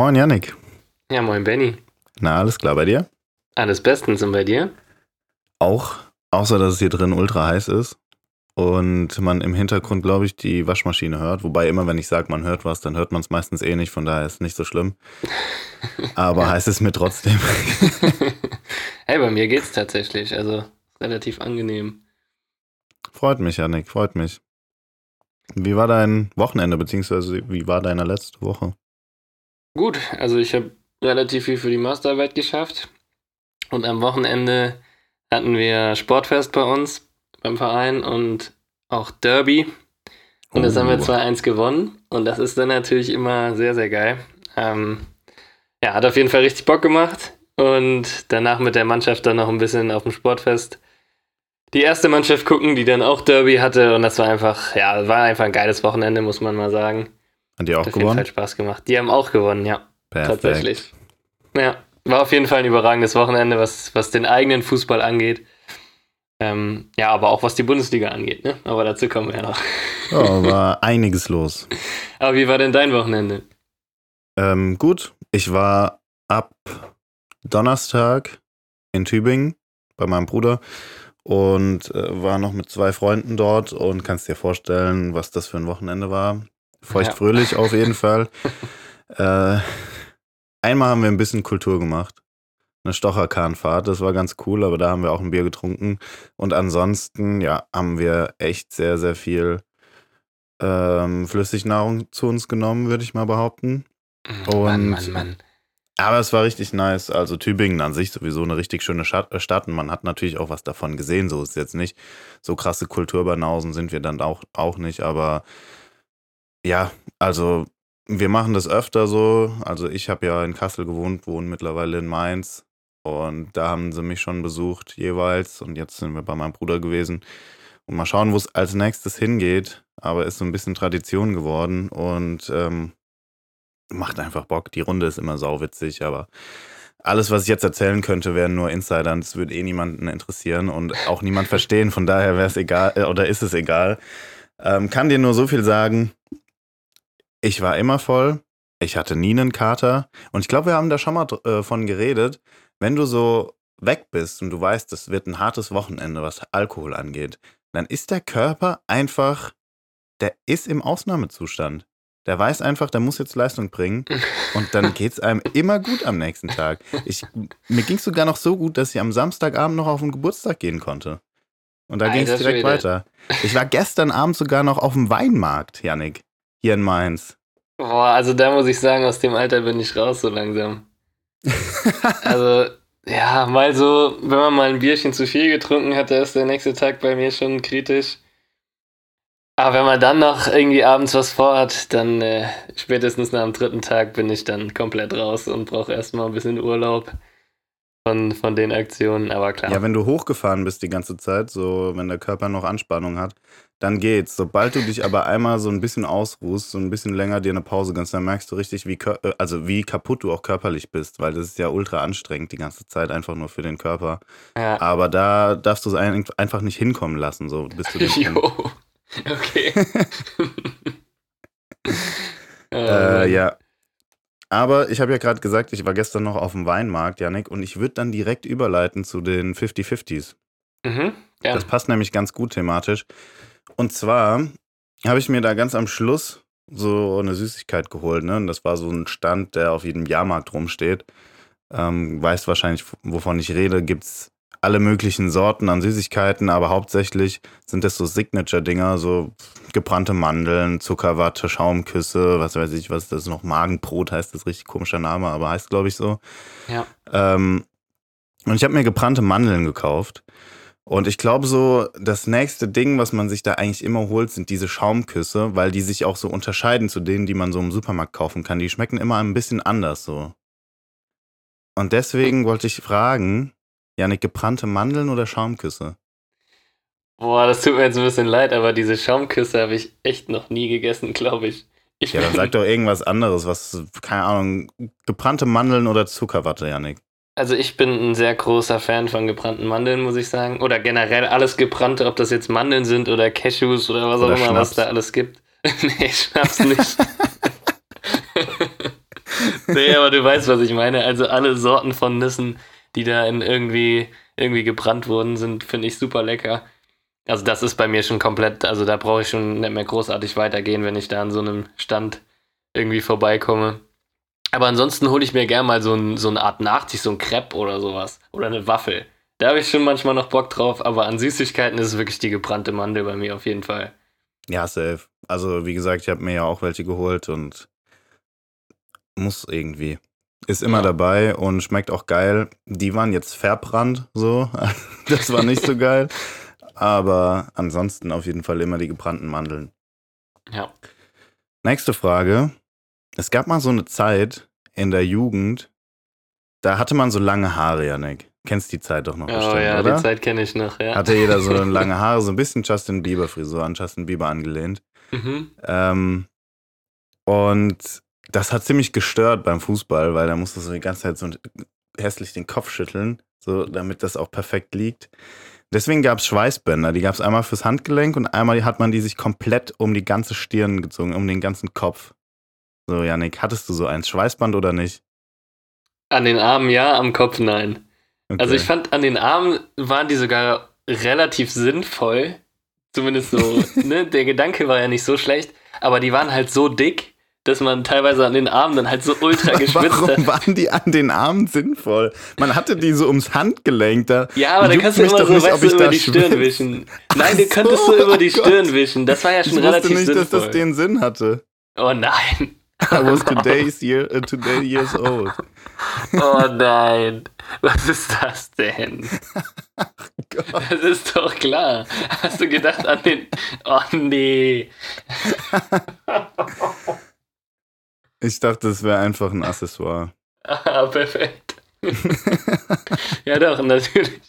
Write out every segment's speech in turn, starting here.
Moin, Yannick. Ja, moin, Benny. Na, alles klar bei dir? Alles bestens und bei dir? Auch, außer dass es hier drin ultra heiß ist und man im Hintergrund, glaube ich, die Waschmaschine hört. Wobei immer, wenn ich sage, man hört was, dann hört man es meistens eh nicht, von daher ist es nicht so schlimm. Aber heißt es mir trotzdem. hey, bei mir geht's tatsächlich, also relativ angenehm. Freut mich, Yannick, freut mich. Wie war dein Wochenende, beziehungsweise wie war deine letzte Woche? Gut, also ich habe relativ viel für die Masterarbeit geschafft. Und am Wochenende hatten wir Sportfest bei uns beim Verein und auch Derby. Und das haben wir 2-1 gewonnen. Und das ist dann natürlich immer sehr, sehr geil. Ähm, ja, hat auf jeden Fall richtig Bock gemacht. Und danach mit der Mannschaft dann noch ein bisschen auf dem Sportfest die erste Mannschaft gucken, die dann auch Derby hatte. Und das war einfach, ja, war einfach ein geiles Wochenende, muss man mal sagen. Hat die auch Hat auf gewonnen? jeden Fall Spaß gemacht. Die haben auch gewonnen, ja. Perfekt. Tatsächlich. Ja, war auf jeden Fall ein überragendes Wochenende, was, was den eigenen Fußball angeht. Ähm, ja, aber auch was die Bundesliga angeht, ne? Aber dazu kommen wir ja noch. Ja, war einiges los. Aber wie war denn dein Wochenende? Ähm, gut, ich war ab Donnerstag in Tübingen bei meinem Bruder und äh, war noch mit zwei Freunden dort und kannst dir vorstellen, was das für ein Wochenende war. Feuchtfröhlich auf jeden Fall. Äh, einmal haben wir ein bisschen Kultur gemacht. Eine Stocherkahnfahrt, das war ganz cool, aber da haben wir auch ein Bier getrunken. Und ansonsten, ja, haben wir echt sehr, sehr viel ähm, Flüssignahrung zu uns genommen, würde ich mal behaupten. Mann, Und- Mann, Mann. Aber es war richtig nice. Also Tübingen an sich sowieso eine richtig schöne Stadt äh, Stadt und man hat natürlich auch was davon gesehen. So ist es jetzt nicht. So krasse Kulturbanausen sind wir dann auch, auch nicht. Aber ja, also wir machen das öfter so. Also ich habe ja in Kassel gewohnt, wohne mittlerweile in Mainz. Und da haben sie mich schon besucht jeweils. Und jetzt sind wir bei meinem Bruder gewesen. Und mal schauen, wo es als nächstes hingeht. Aber ist so ein bisschen Tradition geworden. Und ähm, macht einfach Bock. Die Runde ist immer sauwitzig, aber alles, was ich jetzt erzählen könnte, wären nur Insider und es würde eh niemanden interessieren und auch niemand verstehen. Von daher wäre es egal äh, oder ist es egal. Ähm, kann dir nur so viel sagen. Ich war immer voll. Ich hatte nie einen Kater. Und ich glaube, wir haben da schon mal äh, von geredet. Wenn du so weg bist und du weißt, es wird ein hartes Wochenende, was Alkohol angeht, dann ist der Körper einfach, der ist im Ausnahmezustand. Der weiß einfach, der muss jetzt Leistung bringen und dann geht es einem immer gut am nächsten Tag. Ich, mir ging es sogar noch so gut, dass ich am Samstagabend noch auf den Geburtstag gehen konnte. Und da ging es direkt Schwede. weiter. Ich war gestern Abend sogar noch auf dem Weinmarkt, Yannick, hier in Mainz. Boah, also da muss ich sagen, aus dem Alter bin ich raus so langsam. Also, ja, mal so, wenn man mal ein Bierchen zu viel getrunken hat, da ist der nächste Tag bei mir schon kritisch. Aber wenn man dann noch irgendwie abends was vorhat, dann äh, spätestens nach dem dritten Tag bin ich dann komplett raus und brauche erstmal ein bisschen Urlaub von, von den Aktionen. Aber klar. Ja, wenn du hochgefahren bist die ganze Zeit, so wenn der Körper noch Anspannung hat, dann geht's. Sobald du dich aber einmal so ein bisschen ausruhst, so ein bisschen länger dir eine Pause gönnst, dann merkst du richtig, wie, äh, also wie kaputt du auch körperlich bist, weil das ist ja ultra anstrengend die ganze Zeit einfach nur für den Körper. ja. Aber da darfst du es ein, einfach nicht hinkommen lassen, so bis zu dem Punkt. Jo. Okay. Oh, Äh, ja. Aber ich habe ja gerade gesagt, ich war gestern noch auf dem Weinmarkt, Janik, und ich würde dann direkt überleiten zu den 50-50s. Mhm. Das passt nämlich ganz gut thematisch. Und zwar habe ich mir da ganz am Schluss so eine Süßigkeit geholt. Ne? Und das war so ein Stand, der auf jedem Jahrmarkt rumsteht. Ähm, weißt wahrscheinlich, wovon ich rede. Gibt es alle möglichen Sorten an Süßigkeiten, aber hauptsächlich sind das so Signature-Dinger, so gebrannte Mandeln, Zuckerwatte, Schaumküsse, was weiß ich, was ist das noch, Magenbrot heißt das richtig komischer Name, aber heißt glaube ich so. Ja. Ähm, und ich habe mir gebrannte Mandeln gekauft. Und ich glaube so, das nächste Ding, was man sich da eigentlich immer holt, sind diese Schaumküsse, weil die sich auch so unterscheiden zu denen, die man so im Supermarkt kaufen kann. Die schmecken immer ein bisschen anders so. Und deswegen wollte ich fragen, Janik, gebrannte Mandeln oder Schaumküsse? Boah, das tut mir jetzt ein bisschen leid, aber diese Schaumküsse habe ich echt noch nie gegessen, glaube ich. ich. Ja, dann sag doch irgendwas anderes, was, keine Ahnung, gebrannte Mandeln oder Zuckerwatte, Janik. Also ich bin ein sehr großer Fan von gebrannten Mandeln, muss ich sagen. Oder generell alles gebrannte, ob das jetzt Mandeln sind oder Cashews oder was Oder auch immer, Schnaps. was da alles gibt. nee, Schnaps nicht. nee, aber du weißt, was ich meine. Also alle Sorten von Nüssen, die da in irgendwie, irgendwie gebrannt wurden, sind, finde ich, super lecker. Also das ist bei mir schon komplett, also da brauche ich schon nicht mehr großartig weitergehen, wenn ich da an so einem Stand irgendwie vorbeikomme. Aber ansonsten hole ich mir gerne mal so, ein, so eine Art Nachtisch, so ein Crepe oder sowas. Oder eine Waffel. Da habe ich schon manchmal noch Bock drauf, aber an Süßigkeiten ist es wirklich die gebrannte Mandel bei mir auf jeden Fall. Ja, safe. Also, wie gesagt, ich habe mir ja auch welche geholt und muss irgendwie. Ist immer ja. dabei und schmeckt auch geil. Die waren jetzt verbrannt, so. das war nicht so geil. Aber ansonsten auf jeden Fall immer die gebrannten Mandeln. Ja. Nächste Frage. Es gab mal so eine Zeit in der Jugend, da hatte man so lange Haare, Janik. Kennst die Zeit doch noch oh, bestimmt, ja, oder? die Zeit kenne ich noch, ja. Hatte jeder so lange Haare, so ein bisschen Justin Bieber-Frisur an Justin Bieber angelehnt. Mhm. Ähm, und das hat ziemlich gestört beim Fußball, weil da musste so die ganze Zeit so hässlich den Kopf schütteln, so damit das auch perfekt liegt. Deswegen gab es Schweißbänder. Die gab es einmal fürs Handgelenk und einmal hat man die sich komplett um die ganze Stirn gezogen, um den ganzen Kopf. So, Janik, hattest du so eins Schweißband oder nicht? An den Armen ja, am Kopf nein. Okay. Also ich fand, an den Armen waren die sogar relativ sinnvoll. Zumindest so, ne? Der Gedanke war ja nicht so schlecht, aber die waren halt so dick, dass man teilweise an den Armen dann halt so ultra geschwitzt Warum hat. Warum waren die an den Armen sinnvoll? Man hatte die so ums Handgelenk da. Ja, aber dann kannst du immer so, nicht, weißt du, über die Stirn wischen. Nein, du könntest so, über die Stirn wischen. Das war ja schon ich relativ nicht, sinnvoll. dass das den Sinn hatte. Oh nein. I was today's year, uh, today years old. Oh nein. Was ist das denn? Ach Gott. Das ist doch klar. Hast du gedacht an den. Oh nee. Ich dachte, es wäre einfach ein Accessoire. Ah, perfekt. ja, doch, natürlich.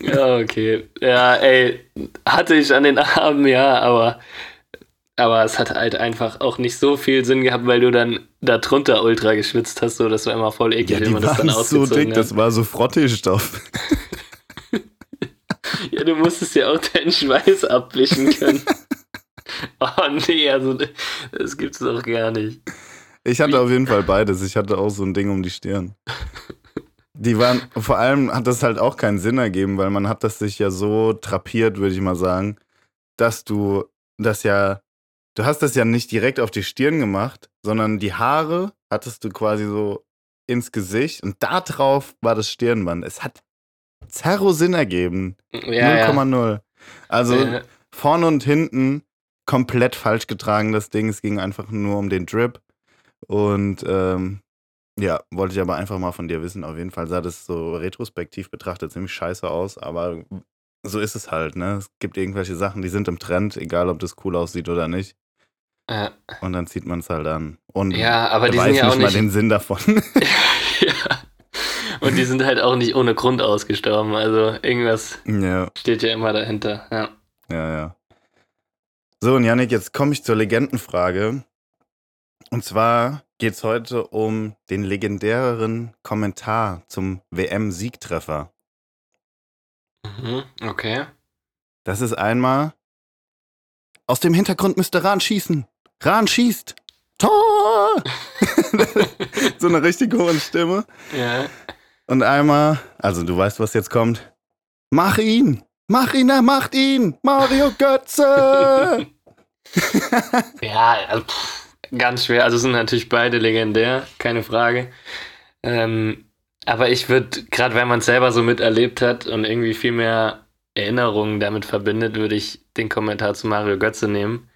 Ja, okay. Ja, ey, hatte ich an den Armen, ja, aber aber es hat halt einfach auch nicht so viel Sinn gehabt, weil du dann da drunter ultra geschwitzt hast, so das war immer voll eklig, ja, wenn man das dann ausgezogen so dick, hat. Das war so Frotteestoff. ja, du musstest ja auch deinen Schweiß abwischen können. oh nee, also das gibt's doch gar nicht. Ich hatte auf jeden Fall beides. Ich hatte auch so ein Ding um die Stirn. Die waren, vor allem hat das halt auch keinen Sinn ergeben, weil man hat das sich ja so trapiert, würde ich mal sagen, dass du das ja du hast das ja nicht direkt auf die Stirn gemacht, sondern die Haare hattest du quasi so ins Gesicht und da drauf war das Stirnband. Es hat zerro Sinn ergeben. 0,0. Ja, ja. Also ja. vorne und hinten komplett falsch getragen, das Ding. Es ging einfach nur um den Drip. Und ähm, ja, wollte ich aber einfach mal von dir wissen. Auf jeden Fall sah das so retrospektiv betrachtet ziemlich scheiße aus, aber so ist es halt, ne? Es gibt irgendwelche Sachen, die sind im Trend, egal ob das cool aussieht oder nicht. Ja. Und dann zieht man es halt an. Und ja, aber die weiß sind ja nicht nicht mal den Sinn davon. ja. Und die sind halt auch nicht ohne Grund ausgestorben. Also irgendwas ja. steht ja immer dahinter. Ja. Ja, ja. So, und Janik, jetzt komme ich zur Legendenfrage. Und zwar geht es heute um den legendäreren Kommentar zum WM-Siegtreffer. Mhm, okay. Das ist einmal, aus dem Hintergrund müsste Rahn schießen. Rahn schießt. Tor! so eine richtig hohe Stimme. Ja. Und einmal, also du weißt, was jetzt kommt. Mach ihn! Mach ihn, er macht ihn! Mario Götze! ja, also, pff, ganz schwer. Also sind natürlich beide legendär, keine Frage. Ähm, aber ich würde, gerade wenn man es selber so miterlebt hat und irgendwie viel mehr Erinnerungen damit verbindet, würde ich den Kommentar zu Mario Götze nehmen.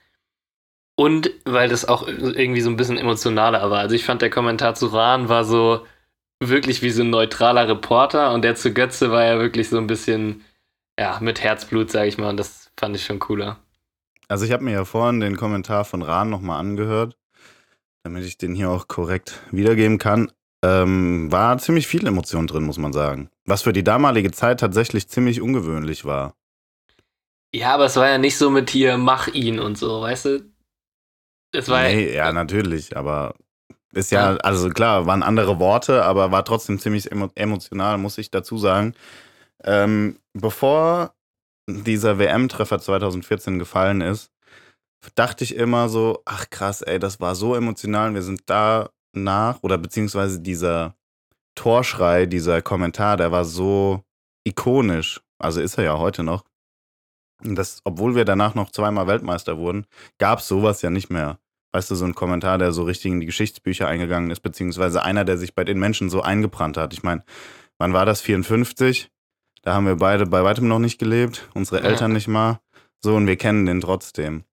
Und weil das auch irgendwie so ein bisschen emotionaler war. Also ich fand, der Kommentar zu Rahn war so wirklich wie so ein neutraler Reporter und der zu Götze war ja wirklich so ein bisschen, ja, mit Herzblut, sag ich mal. Und das fand ich schon cooler. Also ich habe mir ja vorhin den Kommentar von Rahn nochmal angehört, damit ich den hier auch korrekt wiedergeben kann. Ähm, war ziemlich viel Emotion drin, muss man sagen. Was für die damalige Zeit tatsächlich ziemlich ungewöhnlich war. Ja, aber es war ja nicht so mit hier, mach ihn und so, weißt du? Es war nee, ja, ja, natürlich, aber ist ja, also klar, waren andere Worte, aber war trotzdem ziemlich emotional, muss ich dazu sagen. Ähm, bevor dieser WM-Treffer 2014 gefallen ist, dachte ich immer so, ach krass, ey, das war so emotional, wir sind da nach oder beziehungsweise dieser Torschrei, dieser Kommentar, der war so ikonisch. Also ist er ja heute noch. Das, obwohl wir danach noch zweimal Weltmeister wurden, gab es sowas ja nicht mehr. Weißt du, so ein Kommentar, der so richtig in die Geschichtsbücher eingegangen ist, beziehungsweise einer, der sich bei den Menschen so eingebrannt hat. Ich meine, wann war das? 54? Da haben wir beide bei weitem noch nicht gelebt, unsere Eltern nicht mal. So, und wir kennen den trotzdem.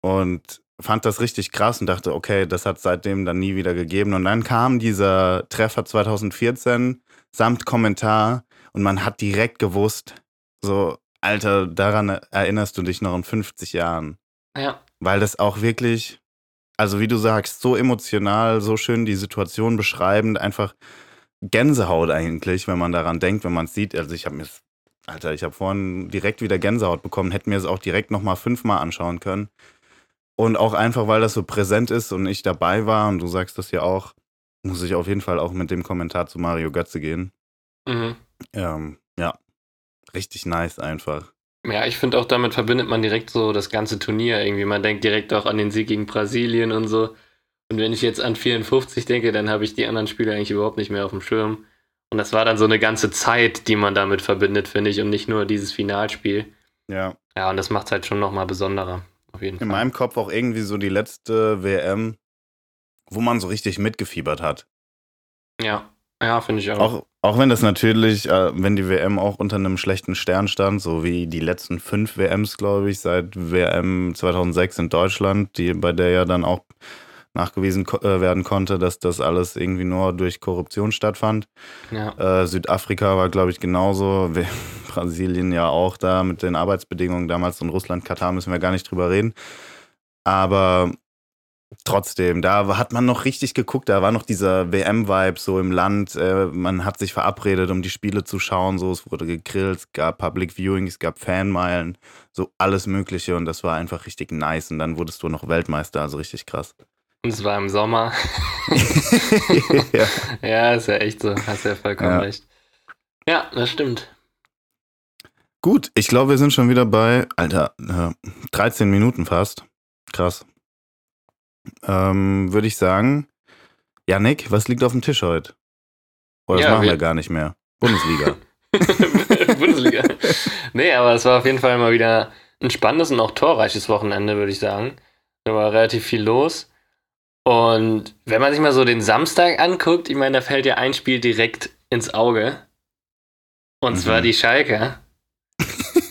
Und fand das richtig krass und dachte, okay, das hat seitdem dann nie wieder gegeben. Und dann kam dieser Treffer 2014 samt Kommentar und man hat direkt gewusst, so, Alter, daran erinnerst du dich noch in 50 Jahren. Ja. Weil das auch wirklich, also wie du sagst, so emotional, so schön die Situation beschreibend, einfach Gänsehaut eigentlich, wenn man daran denkt, wenn man es sieht. Also ich habe mir, Alter, ich habe vorhin direkt wieder Gänsehaut bekommen, hätte mir es auch direkt nochmal fünfmal anschauen können. Und auch einfach, weil das so präsent ist und ich dabei war und du sagst das ja auch, muss ich auf jeden Fall auch mit dem Kommentar zu Mario Götze gehen. Mhm. Ähm, ja, richtig nice einfach. Ja, ich finde auch damit verbindet man direkt so das ganze Turnier irgendwie. Man denkt direkt auch an den Sieg gegen Brasilien und so. Und wenn ich jetzt an 54 denke, dann habe ich die anderen Spiele eigentlich überhaupt nicht mehr auf dem Schirm. Und das war dann so eine ganze Zeit, die man damit verbindet, finde ich, und nicht nur dieses Finalspiel. Ja. Ja, und das macht es halt schon nochmal besonderer. Auf jeden In Fall. meinem Kopf auch irgendwie so die letzte WM, wo man so richtig mitgefiebert hat. Ja, ja, finde ich auch. auch. Auch wenn das natürlich, äh, wenn die WM auch unter einem schlechten Stern stand, so wie die letzten fünf WMs, glaube ich, seit WM 2006 in Deutschland, die, bei der ja dann auch nachgewiesen äh, werden konnte, dass das alles irgendwie nur durch Korruption stattfand. Ja. Äh, Südafrika war, glaube ich, genauso. Brasilien ja auch da mit den Arbeitsbedingungen damals und Russland, Katar müssen wir gar nicht drüber reden. Aber trotzdem, da hat man noch richtig geguckt, da war noch dieser WM-Vibe so im Land. Äh, man hat sich verabredet, um die Spiele zu schauen. So, es wurde gegrillt, es gab Public Viewing, es gab Fanmeilen, so alles Mögliche und das war einfach richtig nice. Und dann wurdest du noch Weltmeister, also richtig krass. Und es war im Sommer. ja. ja, ist ja echt so. Hast ja vollkommen ja. recht. Ja, das stimmt. Gut, ich glaube, wir sind schon wieder bei, Alter, äh, 13 Minuten fast. Krass. Ähm, Würde ich sagen, Janik, was liegt auf dem Tisch heute? Oder das ja, machen wir, wir gar nicht mehr. Bundesliga. Bundesliga. Nee, aber es war auf jeden Fall mal wieder ein spannendes und auch torreiches Wochenende, würde ich sagen. Da war relativ viel los. Und wenn man sich mal so den Samstag anguckt, ich meine, da fällt ja ein Spiel direkt ins Auge. Und mhm. zwar die Schalke,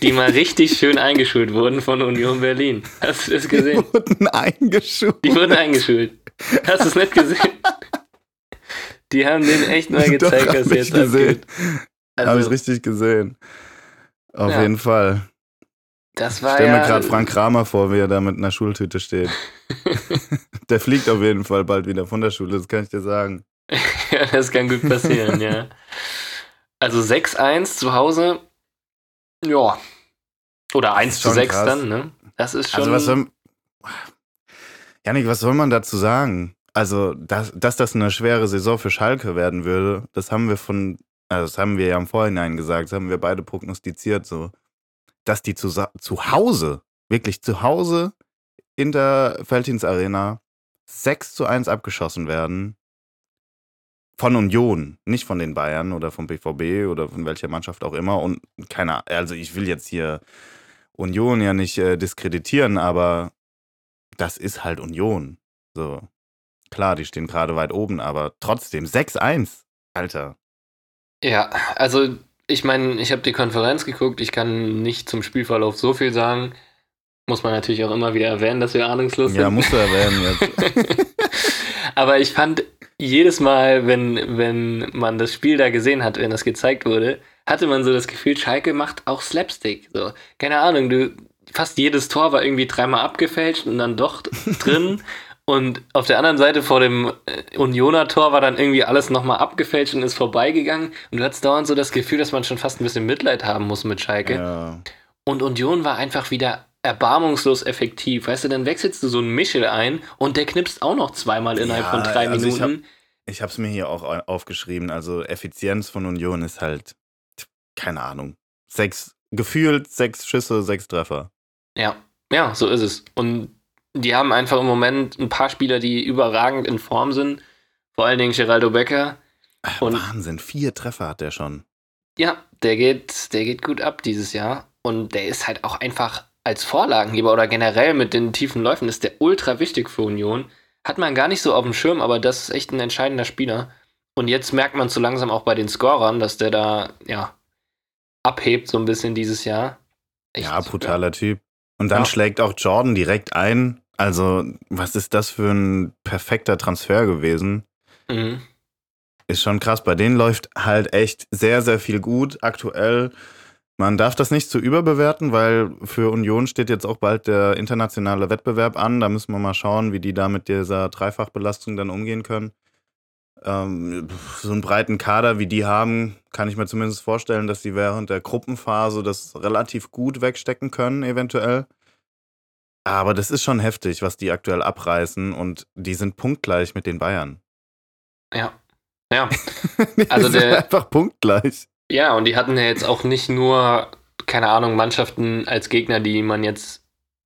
die mal richtig schön eingeschult wurden von Union Berlin. Hast du das gesehen? Die wurden eingeschult. Die wurden eingeschult. Hast du es nicht gesehen? Die haben denen echt mal gezeigt, was jetzt gesehen. Also, Habe ich richtig gesehen. Auf ja. jeden Fall. Das war ich stell mir gerade Frank Kramer vor, wie er da mit einer Schultüte steht. der fliegt auf jeden Fall bald wieder von der Schule, das kann ich dir sagen. ja, das kann gut passieren, ja. Also 6-1 zu Hause, ja. Oder 1 zu 6 krass. dann, ne? Das ist schon. Also was soll, Janik, was soll man dazu sagen? Also, dass, dass das eine schwere Saison für Schalke werden würde, das haben wir von, also das haben wir ja im Vorhinein gesagt, das haben wir beide prognostiziert, so dass die zu, zu Hause, wirklich zu Hause in der Feldhins Arena 6 zu 1 abgeschossen werden. Von Union, nicht von den Bayern oder vom BVB oder von welcher Mannschaft auch immer. Und keiner, also ich will jetzt hier Union ja nicht äh, diskreditieren, aber das ist halt Union. So. Klar, die stehen gerade weit oben, aber trotzdem 6-1, Alter. Ja, also ich meine, ich habe die Konferenz geguckt, ich kann nicht zum Spielverlauf so viel sagen. Muss man natürlich auch immer wieder erwähnen, dass wir ahnungslos sind. Ja, musst du erwähnen jetzt. Aber ich fand jedes Mal, wenn, wenn man das Spiel da gesehen hat, wenn das gezeigt wurde, hatte man so das Gefühl, Schalke macht auch Slapstick. So, keine Ahnung, du, fast jedes Tor war irgendwie dreimal abgefälscht und dann doch drin. Und auf der anderen Seite vor dem äh, Unioner Tor war dann irgendwie alles nochmal abgefälscht und ist vorbeigegangen. Und du hattest dauernd so das Gefühl, dass man schon fast ein bisschen Mitleid haben muss mit Schalke. Ja. Und Union war einfach wieder erbarmungslos effektiv. Weißt du, dann wechselst du so einen Michel ein und der knipst auch noch zweimal innerhalb ja, von drei also Minuten. Ich habe es mir hier auch aufgeschrieben. Also Effizienz von Union ist halt, keine Ahnung, sechs, gefühlt sechs Schüsse, sechs Treffer. Ja, ja, so ist es. Und die haben einfach im Moment ein paar Spieler, die überragend in Form sind. Vor allen Dingen Geraldo Becker. Und Wahnsinn, vier Treffer hat der schon. Ja, der geht, der geht gut ab dieses Jahr. Und der ist halt auch einfach als Vorlagengeber oder generell mit den tiefen Läufen ist der ultra wichtig für Union. Hat man gar nicht so auf dem Schirm, aber das ist echt ein entscheidender Spieler. Und jetzt merkt man so langsam auch bei den Scorern, dass der da, ja, abhebt so ein bisschen dieses Jahr. Echt ja, brutaler. Typ. Und dann ja. schlägt auch Jordan direkt ein. Also, was ist das für ein perfekter Transfer gewesen? Mhm. Ist schon krass. Bei denen läuft halt echt sehr, sehr viel gut aktuell. Man darf das nicht zu überbewerten, weil für Union steht jetzt auch bald der internationale Wettbewerb an. Da müssen wir mal schauen, wie die da mit dieser Dreifachbelastung dann umgehen können. Ähm, so einen breiten Kader wie die haben, kann ich mir zumindest vorstellen, dass sie während der Gruppenphase das relativ gut wegstecken können, eventuell. Aber das ist schon heftig, was die aktuell abreißen und die sind punktgleich mit den Bayern. Ja. Ja. also der einfach punktgleich. Ja, und die hatten ja jetzt auch nicht nur, keine Ahnung, Mannschaften als Gegner, die man jetzt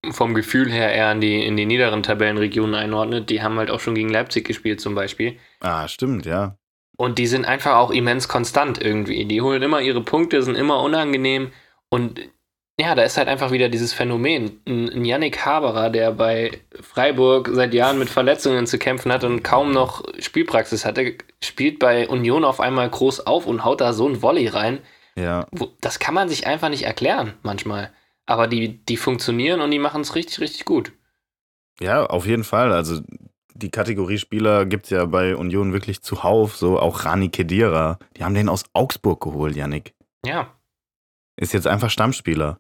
vom Gefühl her eher in die, in die niederen Tabellenregionen einordnet. Die haben halt auch schon gegen Leipzig gespielt zum Beispiel. Ah, stimmt, ja. Und die sind einfach auch immens konstant irgendwie. Die holen immer ihre Punkte, sind immer unangenehm. Und ja, da ist halt einfach wieder dieses Phänomen. Ein, Yannick Haberer, der bei Freiburg seit Jahren mit Verletzungen zu kämpfen hat und kaum noch Spielpraxis hatte, spielt bei Union auf einmal groß auf und haut da so ein Volley rein. Ja. Das kann man sich einfach nicht erklären, manchmal. Aber die, die funktionieren und die machen es richtig, richtig gut. Ja, auf jeden Fall. Also die Kategorie Spieler gibt es ja bei Union wirklich zuhauf. So auch Rani Kedira. Die haben den aus Augsburg geholt, Yannick. Ja. Ist jetzt einfach Stammspieler.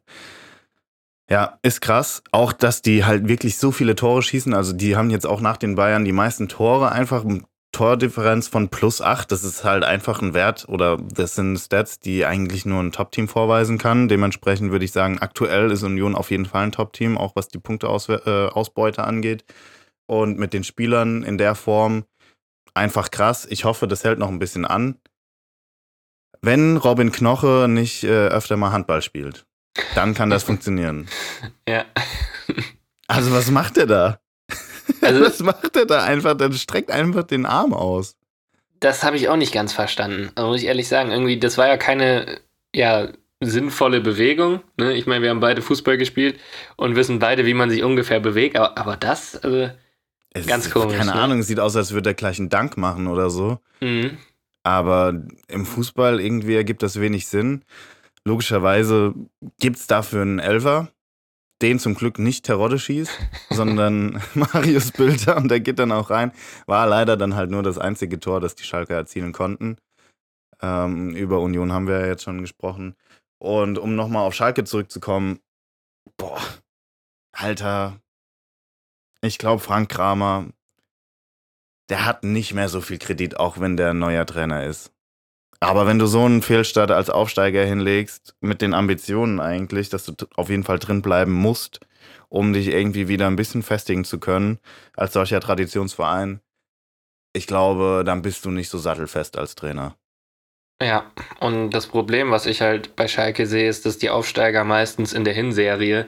Ja, ist krass. Auch, dass die halt wirklich so viele Tore schießen. Also, die haben jetzt auch nach den Bayern die meisten Tore. Einfach eine Tordifferenz von plus 8. Das ist halt einfach ein Wert oder das sind Stats, die eigentlich nur ein Top-Team vorweisen kann. Dementsprechend würde ich sagen, aktuell ist Union auf jeden Fall ein Top-Team, auch was die Punkteausbeute äh, angeht. Und mit den Spielern in der Form einfach krass. Ich hoffe, das hält noch ein bisschen an wenn Robin Knoche nicht äh, öfter mal Handball spielt, dann kann das funktionieren. Ja. Also was macht er da? Also, was macht er da einfach? Dann streckt einfach den Arm aus. Das habe ich auch nicht ganz verstanden. Also muss ich ehrlich sagen, irgendwie, das war ja keine ja, sinnvolle Bewegung. Ne? Ich meine, wir haben beide Fußball gespielt und wissen beide, wie man sich ungefähr bewegt. Aber, aber das, also, es ganz ist, komisch. Keine ne? Ahnung, es sieht aus, als würde er gleich einen Dank machen oder so. Mhm. Aber im Fußball irgendwie ergibt das wenig Sinn. Logischerweise gibt es dafür einen Elfer, den zum Glück nicht Terodde schießt, sondern Marius Bülter und der geht dann auch rein. War leider dann halt nur das einzige Tor, das die Schalker erzielen konnten. Ähm, über Union haben wir ja jetzt schon gesprochen. Und um nochmal auf Schalke zurückzukommen, boah, Alter, ich glaube, Frank Kramer der hat nicht mehr so viel Kredit, auch wenn der ein neuer Trainer ist. Aber wenn du so einen Fehlstart als Aufsteiger hinlegst, mit den Ambitionen eigentlich, dass du auf jeden Fall drin bleiben musst, um dich irgendwie wieder ein bisschen festigen zu können, als solcher Traditionsverein, ich glaube, dann bist du nicht so sattelfest als Trainer. Ja, und das Problem, was ich halt bei Schalke sehe, ist, dass die Aufsteiger meistens in der Hinserie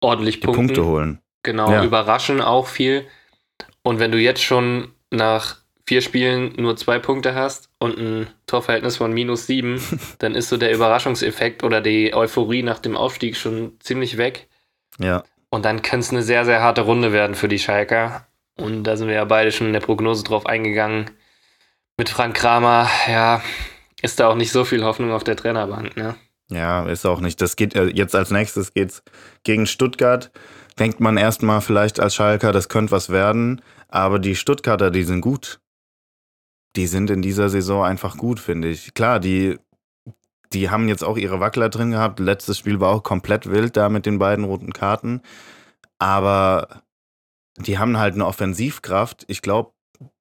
ordentlich Punkte holen. Genau, ja. überraschen auch viel. Und wenn du jetzt schon nach vier Spielen nur zwei Punkte hast und ein Torverhältnis von minus sieben, dann ist so der Überraschungseffekt oder die Euphorie nach dem Aufstieg schon ziemlich weg. Ja. Und dann kann es eine sehr, sehr harte Runde werden für die Schalker. Und da sind wir ja beide schon in der Prognose drauf eingegangen. Mit Frank Kramer, ja, ist da auch nicht so viel Hoffnung auf der Trainerbank, ne? Ja, ist auch nicht. Das geht äh, jetzt als nächstes geht's gegen Stuttgart denkt man erstmal vielleicht als Schalker, das könnte was werden. Aber die Stuttgarter, die sind gut. Die sind in dieser Saison einfach gut, finde ich. Klar, die, die haben jetzt auch ihre Wackler drin gehabt. Letztes Spiel war auch komplett wild da mit den beiden roten Karten. Aber die haben halt eine Offensivkraft. Ich glaube,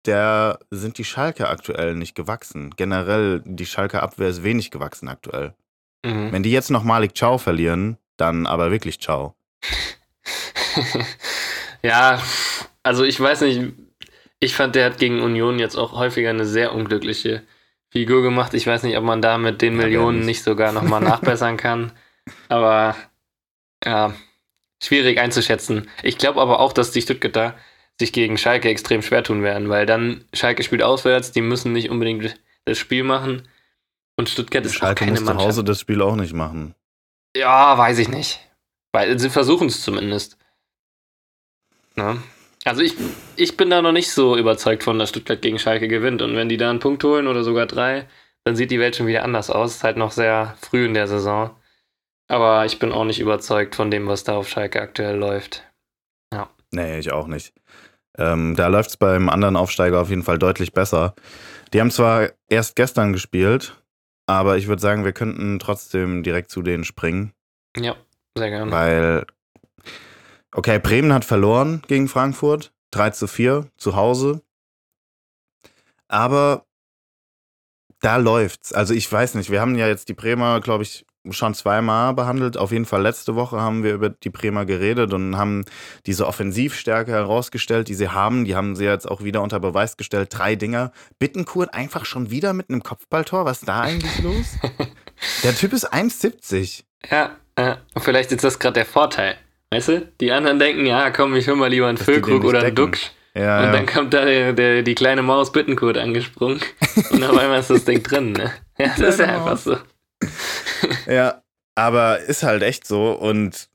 der sind die Schalke aktuell nicht gewachsen. Generell, die Schalke Abwehr ist wenig gewachsen aktuell. Mhm. Wenn die jetzt noch Malik Ciao verlieren, dann aber wirklich Ciao. ja, also ich weiß nicht, ich fand, der hat gegen Union jetzt auch häufiger eine sehr unglückliche Figur gemacht. Ich weiß nicht, ob man da mit den ja, Millionen nicht sogar nochmal nachbessern kann. Aber ja, schwierig einzuschätzen. Ich glaube aber auch, dass die Stuttgarter sich gegen Schalke extrem schwer tun werden, weil dann Schalke spielt auswärts, die müssen nicht unbedingt das Spiel machen. Und Stuttgart ist Schalke auch keine muss zu Mannschaft. Hause das Spiel auch nicht machen. Ja, weiß ich nicht. Weil sie versuchen es zumindest. Ne? Also ich, ich bin da noch nicht so überzeugt von, dass Stuttgart gegen Schalke gewinnt. Und wenn die da einen Punkt holen oder sogar drei, dann sieht die Welt schon wieder anders aus. Ist halt noch sehr früh in der Saison. Aber ich bin auch nicht überzeugt von dem, was da auf Schalke aktuell läuft. Nee, ich auch nicht. Ähm, da läuft es beim anderen Aufsteiger auf jeden Fall deutlich besser. Die haben zwar erst gestern gespielt, aber ich würde sagen, wir könnten trotzdem direkt zu denen springen, Ja, sehr gerne. weil, okay, Bremen hat verloren gegen Frankfurt, 3 zu 4 zu Hause. Aber da läuft's. Also ich weiß nicht, wir haben ja jetzt die Bremer, glaube ich, schon zweimal behandelt. Auf jeden Fall letzte Woche haben wir über die Bremer geredet und haben diese Offensivstärke herausgestellt, die sie haben. Die haben sie jetzt auch wieder unter Beweis gestellt. Drei Dinger. Bittenkurt einfach schon wieder mit einem Kopfballtor. Was ist da eigentlich los? Der Typ ist 1,70. Ja, ja. Und vielleicht ist das gerade der Vorteil. Weißt du? Die anderen denken, ja, komm, ich hol mal lieber einen Füllkrug oder einen. Duxch. Ja, Und ja. dann kommt da der, der, die kleine Maus Bittenkurt angesprungen. Und auf einmal ist das Ding drin, ne? Ja, das ist ja einfach so. Ja, aber ist halt echt so und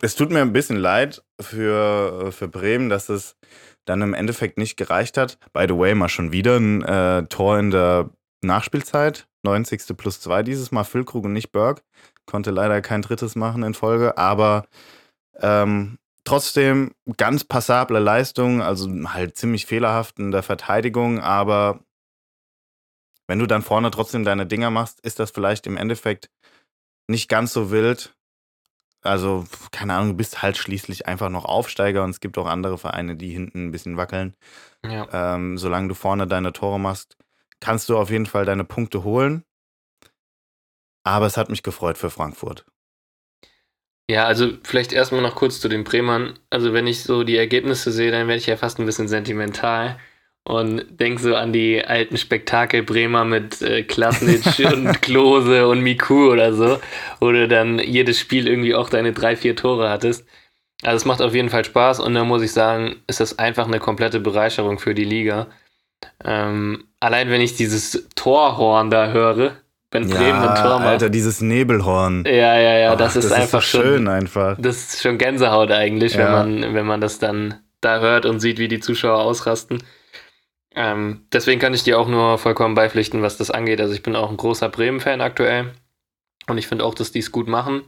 es tut mir ein bisschen leid für, für Bremen, dass es dann im Endeffekt nicht gereicht hat. By the way, mal schon wieder ein äh, Tor in der Nachspielzeit. 90. plus 2 dieses Mal Füllkrug und nicht Berg. Konnte leider kein drittes machen in Folge, aber ähm, trotzdem ganz passable Leistung, also halt ziemlich fehlerhaft in der Verteidigung, aber wenn du dann vorne trotzdem deine Dinger machst, ist das vielleicht im Endeffekt nicht ganz so wild. Also, keine Ahnung, du bist halt schließlich einfach noch Aufsteiger und es gibt auch andere Vereine, die hinten ein bisschen wackeln. Ja. Ähm, solange du vorne deine Tore machst, kannst du auf jeden Fall deine Punkte holen. Aber es hat mich gefreut für Frankfurt. Ja, also vielleicht erstmal noch kurz zu den Bremern. Also wenn ich so die Ergebnisse sehe, dann werde ich ja fast ein bisschen sentimental und denke so an die alten Spektakel Bremer mit äh, Klasnitsch und Klose und Miku oder so, wo du dann jedes Spiel irgendwie auch deine drei, vier Tore hattest. Also es macht auf jeden Fall Spaß und da muss ich sagen, ist das einfach eine komplette Bereicherung für die Liga. Ähm, allein wenn ich dieses Torhorn da höre, wenn Bremen ein Tor macht. Alter, dieses Nebelhorn. Ja, ja, ja, Ach, das ist einfach so schon schön einfach. das ist schon Gänsehaut eigentlich, Ja. wenn, man, wenn man das dann da hört und sieht, wie die Zuschauer ausrasten. Ähm, deswegen kann ich dir auch nur vollkommen beipflichten, was das angeht. Also ich bin auch ein großer Bremen-Fan aktuell und ich finde auch, dass die es gut machen.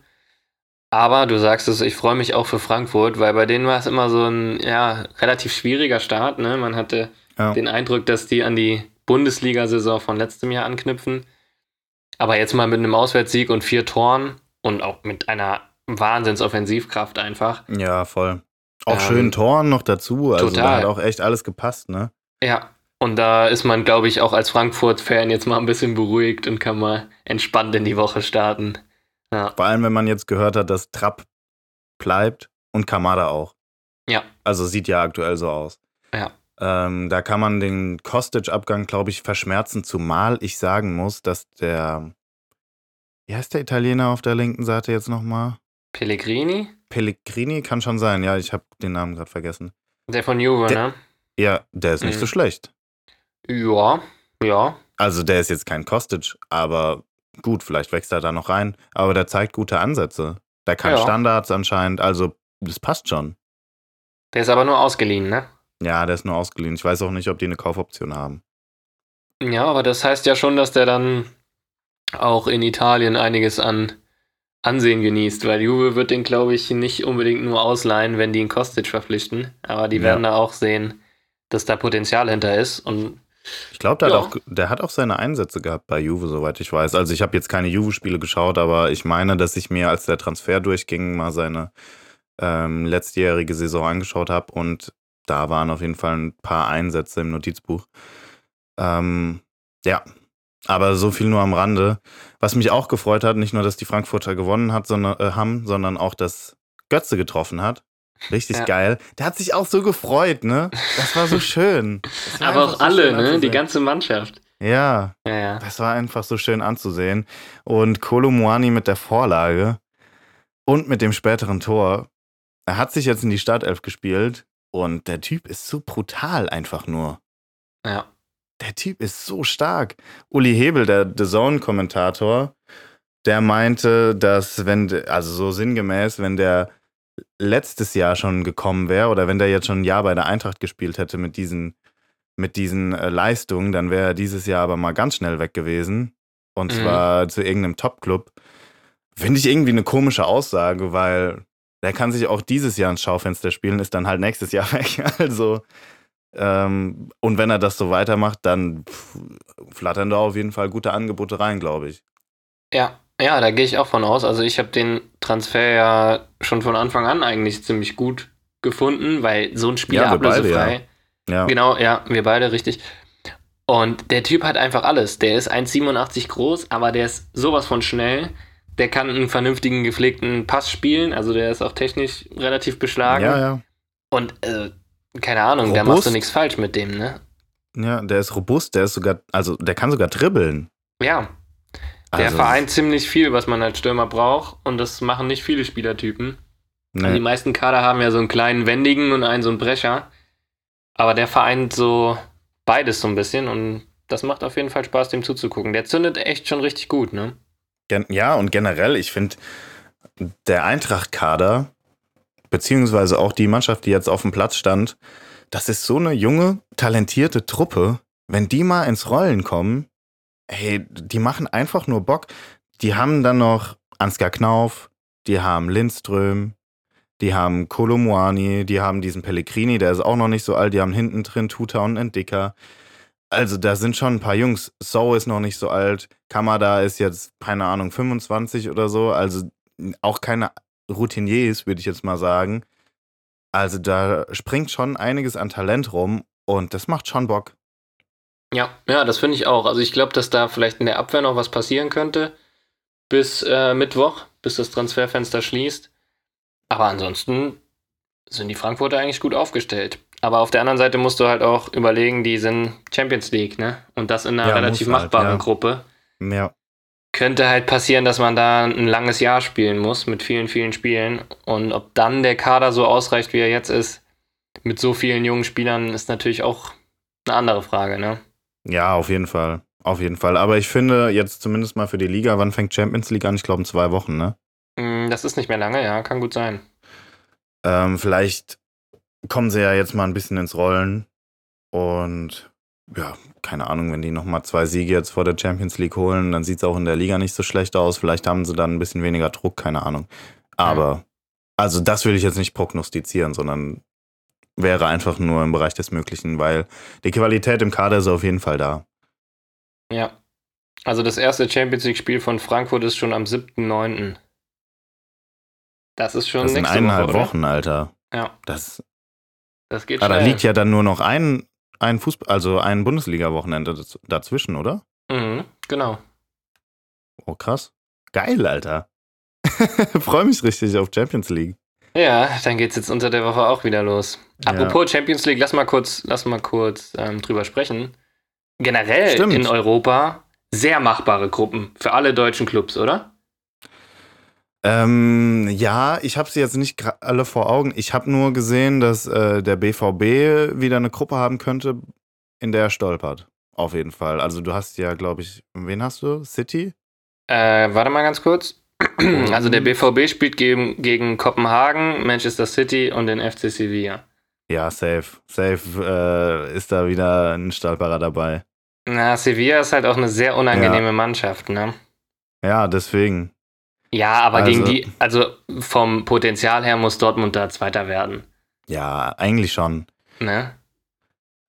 Aber du sagst es, ich freue mich auch für Frankfurt, weil bei denen war es immer so ein ja, relativ schwieriger Start. Ne? Man hatte Ja. den Eindruck, dass die an die Bundesliga-Saison von letztem Jahr anknüpfen. Aber jetzt mal mit einem Auswärtssieg und vier Toren und auch mit einer Wahnsinnsoffensivkraft einfach. Ja, voll. Auch Ähm, schönen Toren noch dazu. Also da total. hat auch echt alles gepasst, ne? Ja. Und da ist man, glaube ich, auch als Frankfurt-Fan jetzt mal ein bisschen beruhigt und kann mal entspannt in die Woche starten. Ja. Vor allem, wenn man jetzt gehört hat, dass Trapp bleibt und Kamada auch. Ja. Also sieht ja aktuell so aus. Ja. Ähm, da kann man den Kostic-Abgang, glaube ich, verschmerzen, zumal ich sagen muss, dass der, wie heißt der Italiener auf der linken Seite jetzt nochmal? Pellegrini? Pellegrini kann schon sein, ja, ich habe den Namen gerade vergessen. Der von Juve, Der- ne? Ja, der ist nicht Mhm. so schlecht. Ja, ja. Also der ist jetzt kein Kostic, aber gut, vielleicht wächst er da noch rein. Aber der zeigt gute Ansätze. Der kann Ja. Standards anscheinend, also das passt schon. Der ist aber nur ausgeliehen, ne? Ja, der ist nur ausgeliehen. Ich weiß auch nicht, ob die eine Kaufoption haben. Ja, aber das heißt ja schon, dass der dann auch in Italien einiges an Ansehen genießt, weil Juve wird den, glaube ich, nicht unbedingt nur ausleihen, wenn die ihn Kostic verpflichten. Aber die Ja. werden da auch sehen, dass da Potenzial hinter ist. Und Ich glaube, der, Ja. hat auch- der hat auch seine Einsätze gehabt bei Juve, soweit ich weiß. Also ich habe jetzt keine Juve-Spiele geschaut, aber ich meine, dass ich mir, als der Transfer durchging, mal seine ähm, letztjährige Saison angeschaut habe und da waren auf jeden Fall ein paar Einsätze im Notizbuch. Ähm, ja, aber so viel nur am Rande. Was mich auch gefreut hat, nicht nur, dass die Frankfurter gewonnen hat, sondern, äh, haben, sondern auch, dass Götze getroffen hat. Richtig Ja. geil. Der hat sich auch so gefreut, ne? Das war so schön. War aber auch so alle, ne? Die ganze Mannschaft. Ja, Ja, ja. das war einfach so schön anzusehen. Und Kolomuani mit der Vorlage und mit dem späteren Tor. Er hat sich jetzt in die Startelf gespielt. Und der Typ ist so brutal einfach nur. Ja. Der Typ ist so stark. Uli Hebel, der The Zone-Kommentator, der meinte, dass wenn, also so sinngemäß, wenn der letztes Jahr schon gekommen wäre oder wenn der jetzt schon ein Jahr bei der Eintracht gespielt hätte mit diesen, mit diesen äh, Leistungen, dann wäre er dieses Jahr aber mal ganz schnell weg gewesen. Und Mhm. zwar zu irgendeinem Top-Club. Finde ich irgendwie eine komische Aussage, weil der kann sich auch dieses Jahr ins Schaufenster spielen, ist dann halt nächstes Jahr weg. Also, ähm, und wenn er das so weitermacht, dann pff, flattern da auf jeden Fall gute Angebote rein, glaube ich. Ja, ja, da gehe ich auch von aus. Also ich habe den Transfer ja schon von Anfang an eigentlich ziemlich gut gefunden, weil so ein Spieler Ja, ablösefrei. Ja, Genau, ja, wir beide, richtig. Und der Typ hat einfach alles. Der ist 1,87 groß, aber der ist sowas von schnell. Der kann einen vernünftigen, gepflegten Pass spielen. Also der ist auch technisch relativ beschlagen. ja, ja. Und äh, keine Ahnung, da machst Robust. du nichts falsch mit dem, ne? Ja, der ist robust, der ist sogar, also der kann sogar dribbeln. Ja, der Also, vereint ziemlich viel, was man als Stürmer braucht. Und das machen nicht viele Spielertypen. Also die Nee, meisten Kader haben ja so einen kleinen Wendigen und einen so einen Brecher. Aber der vereint so beides so ein bisschen und das macht auf jeden Fall Spaß, dem zuzugucken. Der zündet echt schon richtig gut, ne? Gen ja, und generell, ich finde, der Eintracht-Kader, beziehungsweise auch die Mannschaft, die jetzt auf dem Platz stand, das ist so eine junge, talentierte Truppe. Wenn die mal ins Rollen kommen, hey, die machen einfach nur Bock. Die haben dann noch Ansgar Knauf, die haben Lindström, die haben Kolomuani, die haben diesen Pellegrini, der ist auch noch nicht so alt, die haben hinten drin Tuta und Entdicker. Also da sind schon ein paar Jungs. So ist noch nicht so alt. Kamada ist jetzt, keine Ahnung, 25 oder so. Also auch keine Routiniers, würde ich jetzt mal sagen. Also da springt schon einiges an Talent rum und das macht schon Bock. Ja, ja, das finde ich auch. Also ich glaube, dass da vielleicht in der Abwehr noch was passieren könnte bis äh, Mittwoch, bis das Transferfenster schließt. Aber ansonsten sind die Frankfurter eigentlich gut aufgestellt. Aber auf der anderen Seite musst du halt auch überlegen, die sind Champions League, ne? Und das in einer Ja, relativ halt, machbaren ja. Gruppe. Ja, Könnte halt passieren, dass man da ein langes Jahr spielen muss mit vielen, vielen Spielen. Und ob dann der Kader so ausreicht, wie er jetzt ist, mit so vielen jungen Spielern, ist natürlich auch eine andere Frage, ne? ja, auf jeden Fall. Auf jeden Fall. Aber ich finde jetzt zumindest mal für die Liga, wann fängt Champions League an? Ich glaube in zwei Wochen, ne? Mm, Das ist nicht mehr lange, ja, kann gut sein. Ähm, vielleicht kommen sie ja jetzt mal ein bisschen ins Rollen. Und ja, keine Ahnung, wenn die nochmal zwei Siege jetzt vor der Champions League holen, dann sieht es auch in der Liga nicht so schlecht aus. Vielleicht haben sie dann ein bisschen weniger Druck, keine Ahnung. Aber, also das will ich jetzt nicht prognostizieren, sondern wäre einfach nur im Bereich des Möglichen, weil die Qualität im Kader ist auf jeden Fall da. Ja. Also das erste Champions League-Spiel von Frankfurt ist schon am 7.9. Das ist schon Das nächste eineinhalb Woche? Wochen, Alter. Ja, Das, das geht ah, da liegt ja dann nur noch ein, ein Fußball, also ein Bundesliga-Wochenende daz- dazwischen, oder? Mhm, genau. Oh, krass. Geil, Alter. Freue mich richtig auf Champions League. Ja, dann geht's jetzt unter der Woche auch wieder los. Ja. Apropos Champions League, lass mal kurz, lass mal kurz ähm, drüber sprechen. Generell Stimmt. in Europa sehr machbare Gruppen für alle deutschen Clubs, oder? Ähm, ja, ich habe sie jetzt nicht alle vor Augen. Ich habe nur gesehen, dass äh, der BVB wieder eine Gruppe haben könnte, in der er stolpert. Auf jeden Fall. Also du hast ja, glaube ich, wen hast du? City? Äh, warte mal ganz kurz. Also der BVB spielt gegen, gegen Kopenhagen, Manchester City und den FC Sevilla. Ja, safe. Safe äh, ist da wieder ein Stolperer dabei. Na, Sevilla ist halt auch eine sehr unangenehme Mannschaft, ne? Ja, deswegen. Ja, aber Also- gegen die, also vom Potenzial her muss Dortmund da Zweiter werden, Ja, eigentlich schon. ne?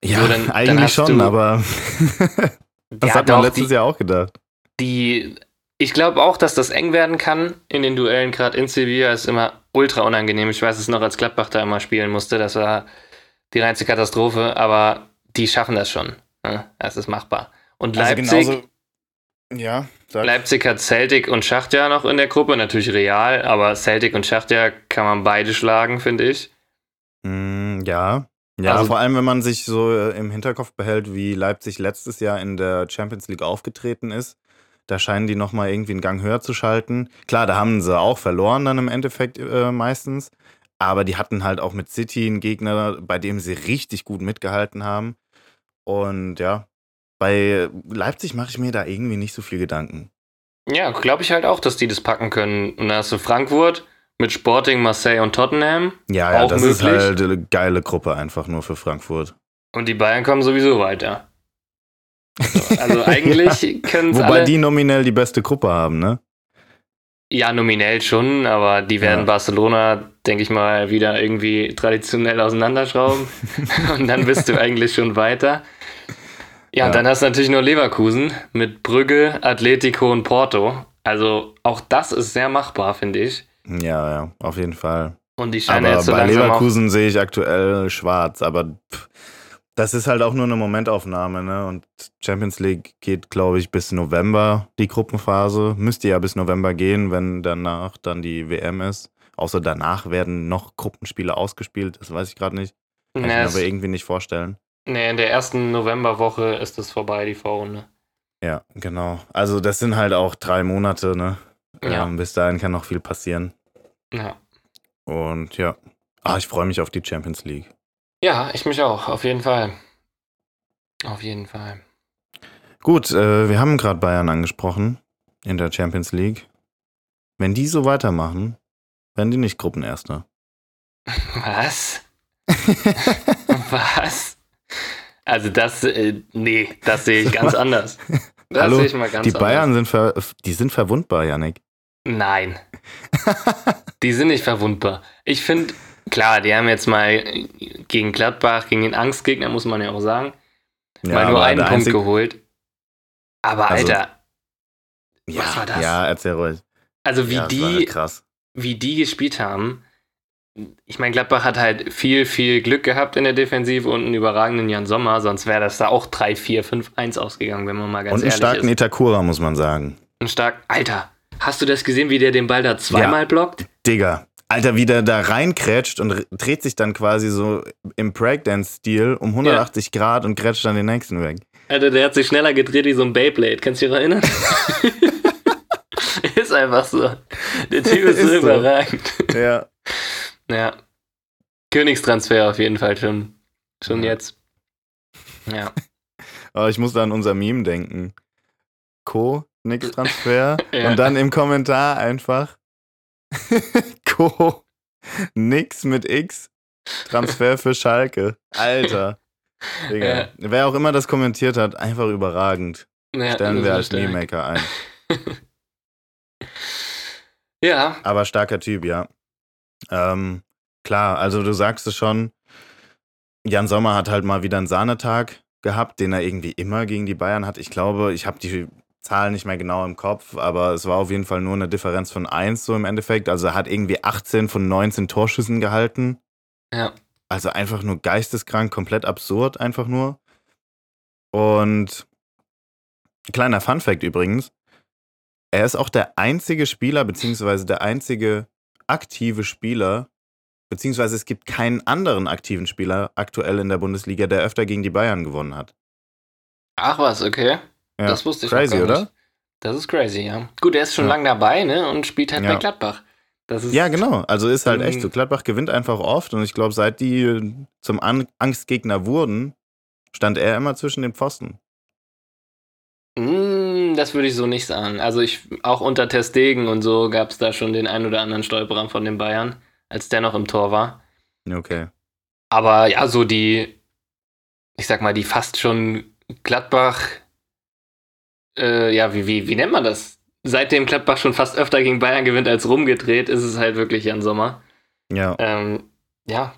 Ja, So, dann- dann eigentlich hast schon, du- aber das Ja, hat man letztes die, Jahr auch gedacht. die, ich glaube auch, dass das eng werden kann in den Duellen, gerade in Sevilla ist immer ultra unangenehm. Ich weiß es noch, als Gladbach da immer spielen musste, das war die reinste Katastrophe, aber die schaffen das schon. Ne? Das ist machbar. Und Leipzig, Also genauso, ja, sag. Leipzig hat Celtic und Schachtja noch in der Gruppe, natürlich real, aber Celtic und Schachtja kann man beide schlagen, finde ich. Mm, ja. Ja, Also- vor allem, wenn man sich so äh, im Hinterkopf behält, wie Leipzig letztes Jahr in der Champions League aufgetreten ist. Da scheinen die nochmal irgendwie einen Gang höher zu schalten. Klar, da haben sie auch verloren dann im Endeffekt äh, meistens. Aber die hatten halt auch mit City einen Gegner, bei dem sie richtig gut mitgehalten haben. Und ja, bei Leipzig mache ich mir da irgendwie nicht so viel Gedanken. Ja, glaube ich halt auch, dass die das packen können. Und da hast du Frankfurt mit Sporting, Marseille und Tottenham. Ja, ja, Auch das ist möglich. halt eine geile Gruppe einfach nur für Frankfurt. Und die Bayern kommen sowieso weiter. Also eigentlich können es Wobei alle. die nominell die beste Gruppe haben, ne? Ja, nominell schon, aber die werden Ja. Barcelona, denke ich mal, wieder irgendwie traditionell auseinanderschrauben. und dann bist du eigentlich schon weiter. Ja, dann hast du natürlich nur Leverkusen mit Brügge, Atletico und Porto. Also auch das ist sehr machbar, finde ich. Ja, ja, auf jeden Fall. Und die scheinen Aber jetzt so bei Leverkusen sehe ich aktuell schwarz, aber pff, das ist halt auch nur eine Momentaufnahme, ne? Und Champions League geht, glaube ich, bis November die Gruppenphase. Müsste ja bis November gehen, wenn danach dann die WM ist. Außer danach werden noch Gruppenspiele ausgespielt, das weiß ich gerade nicht. Kann ich mir aber irgendwie nicht vorstellen. Nee, in der ersten Novemberwoche ist es vorbei, die Vorrunde. Ja, genau. Also das sind halt auch drei Monate, ne? Ja. Ähm, bis dahin kann noch viel passieren. Ja. Und ja. Ah, ich freue mich auf die Champions League. ja, ich mich auch, auf jeden Fall. Auf jeden Fall. Gut, äh, wir haben gerade Bayern angesprochen in der Champions League. Wenn die so weitermachen, werden die nicht Gruppenerster. Was? Was? Also das, äh, nee, das sehe ich ganz anders. Das Hallo, sehe ich mal ganz die anders. Bayern sind, ver die sind verwundbar, Yannick. Nein, die sind nicht verwundbar. Ich finde, klar, die haben jetzt mal gegen Gladbach, gegen den Angstgegner, muss man ja auch sagen, mal nur einen Punkt geholt. Aber Also, Alter, Ja, Was war das? Ja, erzähl ruhig. also wie ja, die, krass. wie die gespielt haben, ich meine, Gladbach hat halt viel, viel Glück gehabt in der Defensive und einen überragenden Jan Sommer, sonst wäre das da auch 3, 4, 5, 1 ausgegangen, wenn man mal ganz Und einen ehrlich starken ist. Itakura, muss man sagen. Ein stark. Alter, hast du das gesehen, wie der den Ball da zweimal blockt? Digga. Alter, wie der da reinkrätscht und dreht sich dann quasi so im Breakdance-Stil um 180 Grad und grätscht dann den nächsten weg. Alter, der hat sich schneller gedreht wie so ein Beyblade. Kannst du dich erinnern? ist einfach so. Der Typ ist, Ist so. überragend. Ja. Ja. Königstransfer auf jeden Fall schon. Schon Ja. jetzt. Ja. Aber ich muss da an unser Meme denken. Co, nix Transfer. Ja. Und dann im Kommentar einfach Co, nix mit X. Transfer für Schalke. Alter. Digga. Ja. Wer auch immer das kommentiert hat, einfach überragend. ja Stellen wir als. Meme-Maker ein. Ja, Aber starker Typ, ja. Ähm, klar, also du sagst es schon, Jan Sommer hat halt mal wieder einen Sahnetag gehabt, den er irgendwie immer gegen die Bayern hat. Ich glaube, ich habe die Zahl nicht mehr genau im Kopf, aber es war auf jeden Fall nur eine Differenz von 1 so im Endeffekt. Also er hat irgendwie 18 von 19 Torschüssen gehalten. ja. Also einfach nur geisteskrank, komplett absurd, einfach nur. Und kleiner Funfact übrigens, er ist auch der einzige Spieler, beziehungsweise der einzige aktive Spieler, beziehungsweise es gibt keinen anderen aktiven Spieler aktuell in der Bundesliga, der öfter gegen die Bayern gewonnen hat. Ach was, okay. Ja. Das wusste ich Crazy, oder? Das ist crazy, ja. Gut, er ist schon Ja. lange dabei, ne? Und spielt halt Ja. bei Gladbach. Das ist Ja, genau. Also ist halt Ähm, echt so. Gladbach gewinnt einfach oft und ich glaube, seit die zum An Angstgegner wurden, stand er immer zwischen den Pfosten. Mm, Das würde ich so nicht sagen. Also ich, auch unter Testegen und so gab es da schon den ein oder anderen Stolperer von den Bayern, als der noch im Tor war. Okay. Aber ja, so die, ich sag mal, die fast schon Gladbach, äh, ja, wie, wie, wie nennt man das? Seitdem Gladbach schon fast öfter gegen Bayern gewinnt als rumgedreht, ist es halt wirklich Jan Sommer. Ja. Ähm, ja,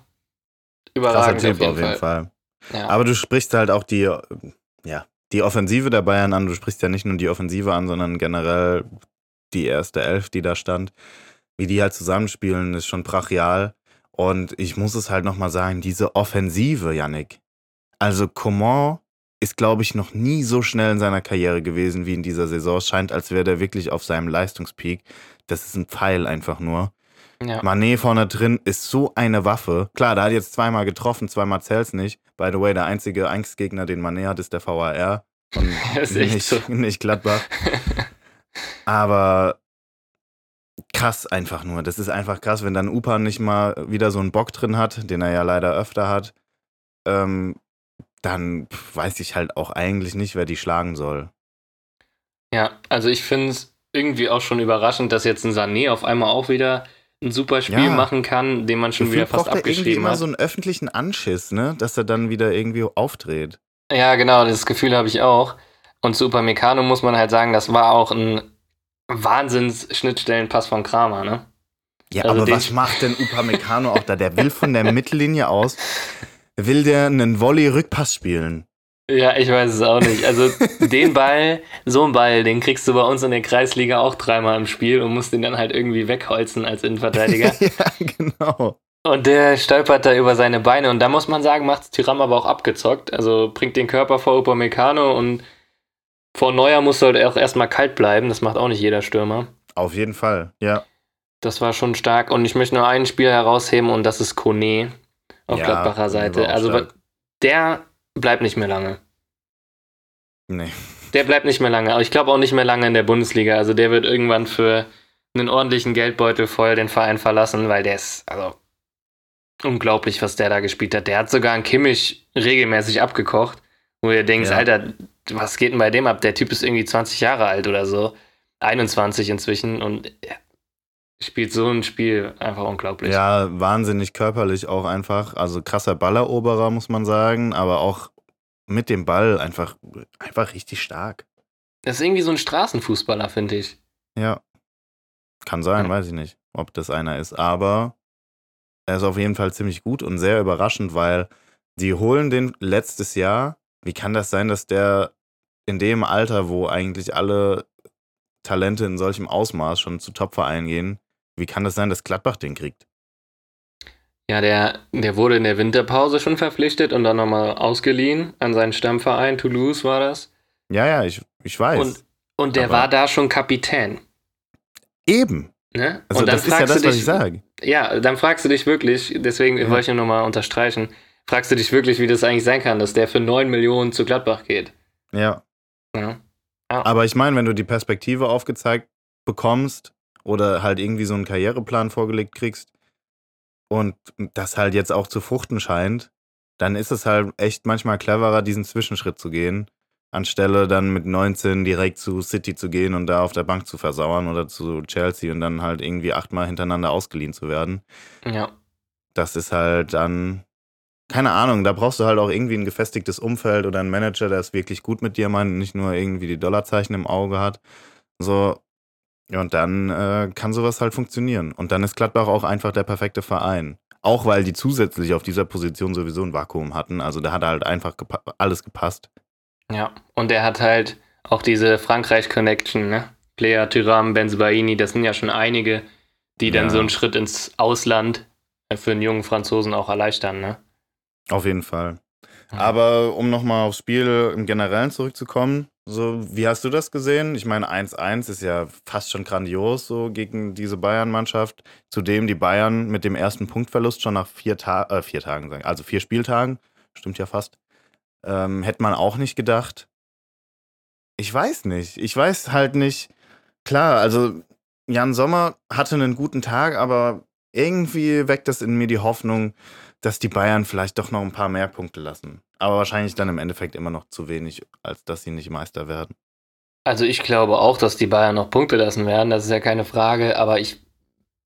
Krasser überragend Typ auf jeden, Fall. Fall. Ja. Aber du sprichst halt auch die, ja, die Offensive der Bayern an. Du sprichst ja nicht nur die Offensive an, sondern generell die erste Elf, die da stand. Wie die halt zusammenspielen, ist schon brachial. Und ich muss es halt nochmal sagen, diese Offensive, Yannick. Also Coman ist, glaube ich, noch nie so schnell in seiner Karriere gewesen wie in dieser Saison. Es scheint, als wäre der wirklich auf seinem Leistungspeak. Das ist ein Pfeil einfach nur. Ja. Mané vorne drin ist so eine Waffe. Klar, der hat jetzt zweimal getroffen, zweimal zählt's nicht. By the way, der einzige Angstgegner, den Mané hat, ist der VAR. Und ist nicht, so. nicht Gladbach. Aber krass einfach nur. Das ist einfach krass, wenn dann Upa nicht mal wieder so einen Bock drin hat, den er ja leider öfter hat, ähm, dann weiß ich halt auch eigentlich nicht, wer die schlagen soll. Ja, also ich finde es irgendwie auch schon überraschend, dass jetzt ein Sané auf einmal auch wieder ein super Spiel ja. machen kann, den man schon Gefühl wieder fast abgeschrieben irgendwie immer so einen öffentlichen Anschiss, ne? Dass er dann wieder irgendwie aufdreht. Ja, genau, das Gefühl habe ich auch. Und zu Upamecano muss man halt sagen, das war auch ein Wahnsinns-Schnittstellenpass von Kramer, ne? Ja, also aber was macht denn Upamecano auch da? Der will von der Mittellinie aus, will der einen Volley-Rückpass spielen. Ja, ich weiß es auch nicht. Also den Ball, so einen Ball, den kriegst du bei uns in der Kreisliga auch dreimal im Spiel und musst den dann halt irgendwie wegholzen als Innenverteidiger. ja, genau. Und der stolpert da über seine Beine und da muss man sagen, macht Tyram aber auch abgezockt. Also bringt den Körper vor Upamecano und vor Neuer muss halt auch erstmal kalt bleiben. Das macht auch nicht jeder Stürmer. Auf jeden Fall, ja. Das war schon stark. Und ich möchte nur ein Spiel herausheben und das ist Kone auf ja, Gladbacher Seite. Also stark. der bleibt nicht mehr lange. Nee. Der bleibt nicht mehr lange. Aber ich glaube auch nicht mehr lange in der Bundesliga. Also der wird irgendwann für einen ordentlichen Geldbeutel voll den Verein verlassen, weil der ist, also unglaublich, was der da gespielt hat. Der hat sogar einen Kimmich regelmäßig abgekocht, wo du denkst, ja. Alter, was geht denn bei dem ab? Der Typ ist irgendwie 20 Jahre alt oder so. 21 inzwischen und spielt so ein Spiel einfach unglaublich. Ja, wahnsinnig körperlich auch einfach. Also krasser Balleroberer, muss man sagen, aber auch mit dem Ball einfach, einfach richtig stark. Das ist irgendwie so ein Straßenfußballer, finde ich. Ja. Kann sein, ja. weiß ich nicht, ob das einer ist. Aber er ist auf jeden Fall ziemlich gut und sehr überraschend, weil die holen den letztes Jahr. Wie kann das sein, dass der in dem Alter, wo eigentlich alle Talente in solchem Ausmaß schon zu Topvereinen gehen, wie kann das sein, dass Gladbach den kriegt? Ja, der, der wurde in der Winterpause schon verpflichtet und dann nochmal ausgeliehen an seinen Stammverein. Toulouse war das. Ja, ja, ich, ich weiß. Und, und der war da schon Kapitän. Eben. Ne? Also das ist ja das, dich, was ich sage. Ja, dann fragst du dich wirklich, deswegen ja. wollte ich nochmal unterstreichen, fragst du dich wirklich, wie das eigentlich sein kann, dass der für 9 Millionen zu Gladbach geht. Ja. ja. ja. Aber ich meine, wenn du die Perspektive aufgezeigt bekommst oder halt irgendwie so einen Karriereplan vorgelegt kriegst, und das halt jetzt auch zu fruchten scheint, dann ist es halt echt manchmal cleverer, diesen Zwischenschritt zu gehen, anstelle dann mit 19 direkt zu City zu gehen und da auf der Bank zu versauern oder zu Chelsea und dann halt irgendwie achtmal hintereinander ausgeliehen zu werden. Ja. Das ist halt dann, keine Ahnung, da brauchst du halt auch irgendwie ein gefestigtes Umfeld oder einen Manager, der es wirklich gut mit dir meint und nicht nur irgendwie die Dollarzeichen im Auge hat. So, ja, und dann äh, kann sowas halt funktionieren. Und dann ist Gladbach auch einfach der perfekte Verein. Auch weil die zusätzlich auf dieser Position sowieso ein Vakuum hatten. Also da hat halt einfach gepa alles gepasst. Ja, und er hat halt auch diese Frankreich-Connection, ne? Player, Tyram, Benzebaini, das sind ja schon einige, die ja. dann so einen Schritt ins Ausland für einen jungen Franzosen auch erleichtern, ne? Auf jeden Fall. Aber um nochmal aufs Spiel im Generellen zurückzukommen, so, wie hast du das gesehen? Ich meine, 1-1 ist ja fast schon grandios so gegen diese Bayern-Mannschaft. Zudem die Bayern mit dem ersten Punktverlust schon nach vier, Ta äh, vier Tagen, also vier Spieltagen, stimmt ja fast, ähm, hätte man auch nicht gedacht. Ich weiß nicht. Ich weiß halt nicht. Klar, also Jan Sommer hatte einen guten Tag, aber irgendwie weckt das in mir die Hoffnung, dass die Bayern vielleicht doch noch ein paar mehr Punkte lassen. Aber wahrscheinlich dann im Endeffekt immer noch zu wenig, als dass sie nicht Meister werden. Also ich glaube auch, dass die Bayern noch Punkte lassen werden, das ist ja keine Frage, aber ich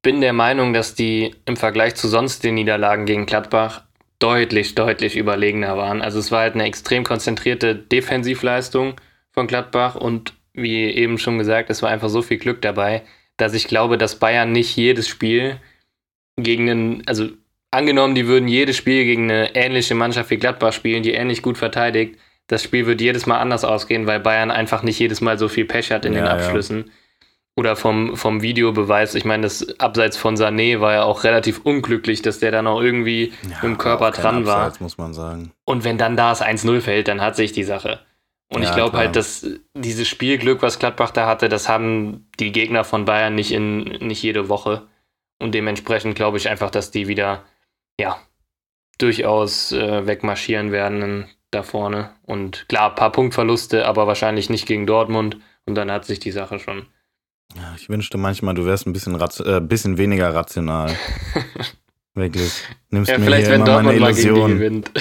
bin der Meinung, dass die im Vergleich zu sonst den Niederlagen gegen Gladbach deutlich, deutlich überlegener waren. Also es war halt eine extrem konzentrierte Defensivleistung von Gladbach und wie eben schon gesagt, es war einfach so viel Glück dabei, dass ich glaube, dass Bayern nicht jedes Spiel gegen einen, also angenommen, die würden jedes Spiel gegen eine ähnliche Mannschaft wie Gladbach spielen, die ähnlich gut verteidigt, das Spiel wird jedes Mal anders ausgehen, weil Bayern einfach nicht jedes Mal so viel Pech hat in ja, den Abschlüssen. Ja. Oder vom, vom Videobeweis. Ich meine, das Abseits von Sané war ja auch relativ unglücklich, dass der dann auch irgendwie ja, im Körper dran war. Abseits, muss man sagen. Und wenn dann da das 1-0 fällt, dann hat sich die Sache. Und ich glaube halt, dass dieses Spielglück, was Gladbach da hatte, das haben die Gegner von Bayern nicht in nicht jede Woche. Und dementsprechend glaube ich einfach, dass die wieder ja, durchaus äh, wegmarschieren werden da vorne. Und klar, ein paar Punktverluste, aber wahrscheinlich nicht gegen Dortmund. Und dann hat sich die Sache schon Ja, ich wünschte manchmal, du wärst ein bisschen, äh, bisschen weniger rational. Wirklich. Nimmst ja, mir vielleicht, hier wenn immer meine Dortmund die Illusion. gewinnt.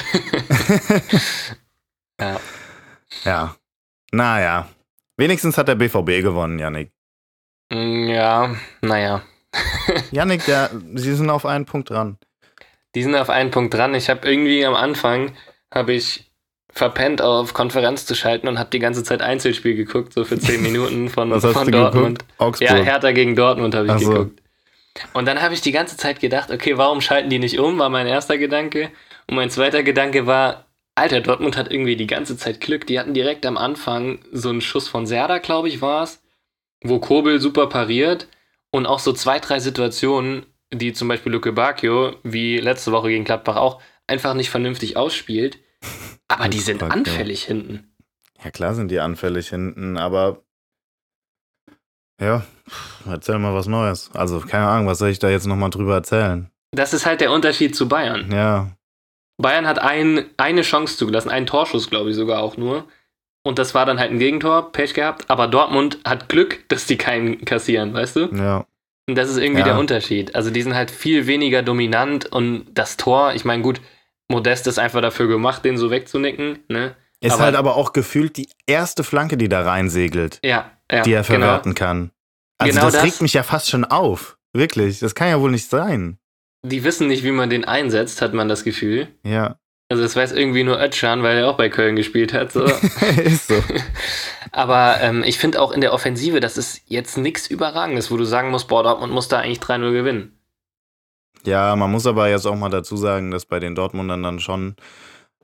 ja. Ja. Naja. Wenigstens hat der BVB gewonnen, Yannick. Mm, Ja, naja. Yannick, der, sie sind auf einen Punkt dran. Die sind auf einen Punkt dran. Ich habe irgendwie am Anfang habe ich verpennt, auf Konferenz zu schalten und habe die ganze Zeit Einzelspiel geguckt, so für 10 Minuten von, Was hast von du Dortmund. geguckt? Augsburg. Ja, Hertha gegen Dortmund habe ich so. geguckt. Und dann habe ich die ganze Zeit gedacht, okay, warum schalten die nicht um, war mein erster Gedanke. Und mein zweiter Gedanke war, Alter, Dortmund hat irgendwie die ganze Zeit Glück. Die hatten direkt am Anfang so einen Schuss von Serda, glaube ich, war es, wo Kobel super pariert und auch so zwei, drei Situationen, die zum Beispiel Luke Bacchio, wie letzte Woche gegen Gladbach auch, einfach nicht vernünftig ausspielt. Aber die sind anfällig hinten. Ja, klar sind die anfällig hinten, aber ja, erzähl mal was Neues. Also, keine Ahnung, was soll ich da jetzt nochmal drüber erzählen? Das ist halt der Unterschied zu Bayern. Ja, Bayern hat ein, eine Chance zugelassen, einen Torschuss, glaube ich sogar auch nur. Und das war dann halt ein Gegentor, Pech gehabt. Aber Dortmund hat Glück, dass die keinen kassieren, weißt du? ja. Und das ist irgendwie Ja. der Unterschied. Also die sind halt viel weniger dominant und das Tor, ich meine, gut, Modest ist einfach dafür gemacht, den so wegzunicken, ne? Ist Aber- halt aber auch gefühlt die erste Flanke, die da reinsegelt, Ja, ja. die er genau. verwerten kann. Also, Genau das, das. regt mich ja fast schon auf. Wirklich. Das kann ja wohl nicht sein. Die wissen nicht, wie man den einsetzt, hat man das Gefühl. Ja. Also das weiß irgendwie nur Özcan, weil er auch bei Köln gespielt hat. So. ist so. Aber ähm, ich finde auch in der Offensive, das ist jetzt nichts Überragendes, wo du sagen musst, boah, Dortmund muss da eigentlich 3-0 gewinnen. Ja, man muss aber jetzt auch mal dazu sagen, dass bei den Dortmundern dann schon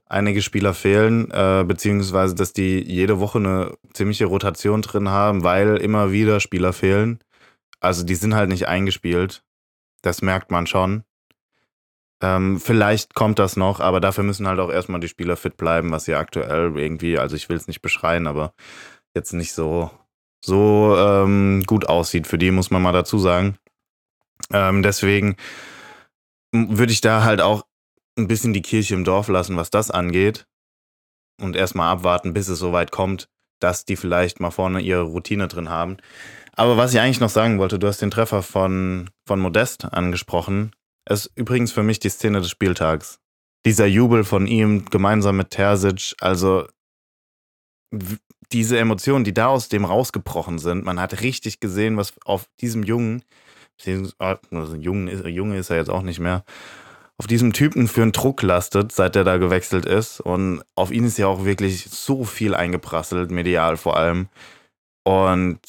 einige Spieler fehlen, äh, beziehungsweise dass die jede Woche eine ziemliche Rotation drin haben, weil immer wieder Spieler fehlen. Also die sind halt nicht eingespielt. Das merkt man schon. Ähm, vielleicht kommt das noch, aber dafür müssen halt auch erstmal die Spieler fit bleiben, was sie aktuell irgendwie, also ich will es nicht beschreien, aber jetzt nicht so, so ähm, gut aussieht. Für die muss man mal dazu sagen. Ähm, deswegen würde ich da halt auch ein bisschen die Kirche im Dorf lassen, was das angeht. Und erstmal abwarten, bis es soweit kommt, dass die vielleicht mal vorne ihre Routine drin haben. Aber was ich eigentlich noch sagen wollte, du hast den Treffer von, von Modest angesprochen. Ist übrigens für mich die Szene des Spieltags. Dieser Jubel von ihm gemeinsam mit Terzic, also diese Emotionen, die da aus dem rausgebrochen sind, man hat richtig gesehen, was auf diesem Jungen, beziehungsweise, also Jungen ist, Junge ist er jetzt auch nicht mehr, auf diesem Typen für einen Druck lastet, seit er da gewechselt ist. Und auf ihn ist ja auch wirklich so viel eingeprasselt, medial vor allem. Und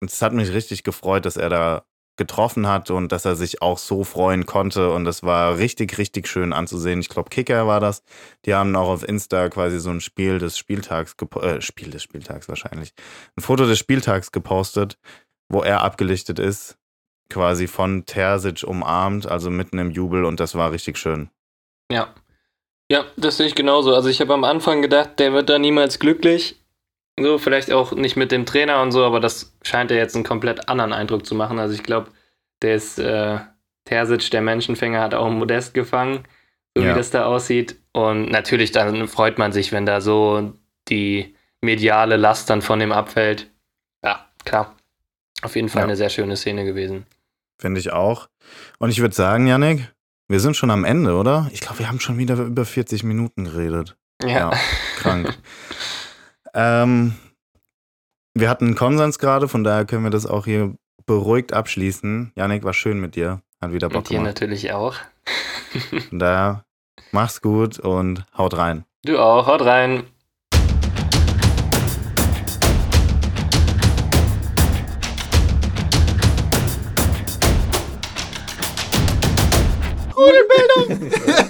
es hat mich richtig gefreut, dass er da getroffen hat und dass er sich auch so freuen konnte. Und das war richtig, richtig schön anzusehen. Ich glaube, Kicker war das. Die haben auch auf Insta quasi so ein Spiel des Spieltags, äh, Spiel des Spieltags wahrscheinlich, ein Foto des Spieltags gepostet, wo er abgelichtet ist, quasi von Terzic umarmt, also mitten im Jubel. Und das war richtig schön. Ja. Ja, das sehe ich genauso. Also ich habe am Anfang gedacht, der wird da niemals glücklich. So, vielleicht auch nicht mit dem Trainer und so, aber das scheint ja jetzt einen komplett anderen Eindruck zu machen. Also ich glaube, der ist, äh, Terzic, der Menschenfänger, hat auch Modest gefangen, so Ja. wie das da aussieht. Und natürlich, dann freut man sich, wenn da so die mediale Last dann von dem abfällt. Ja, klar. Auf jeden Fall Ja. eine sehr schöne Szene gewesen. Finde ich auch. Und ich würde sagen, Yannick, wir sind schon am Ende, oder? Ich glaube, wir haben schon wieder über 40 Minuten geredet. Ja, krank. ähm, wir hatten einen Konsens gerade, von daher können wir das auch hier beruhigt abschließen. Yannick, war schön mit dir. Hat wieder Bock Und hier gemacht. natürlich auch. Von daher, mach's gut und haut rein. Du auch, haut rein. Rudelbildung!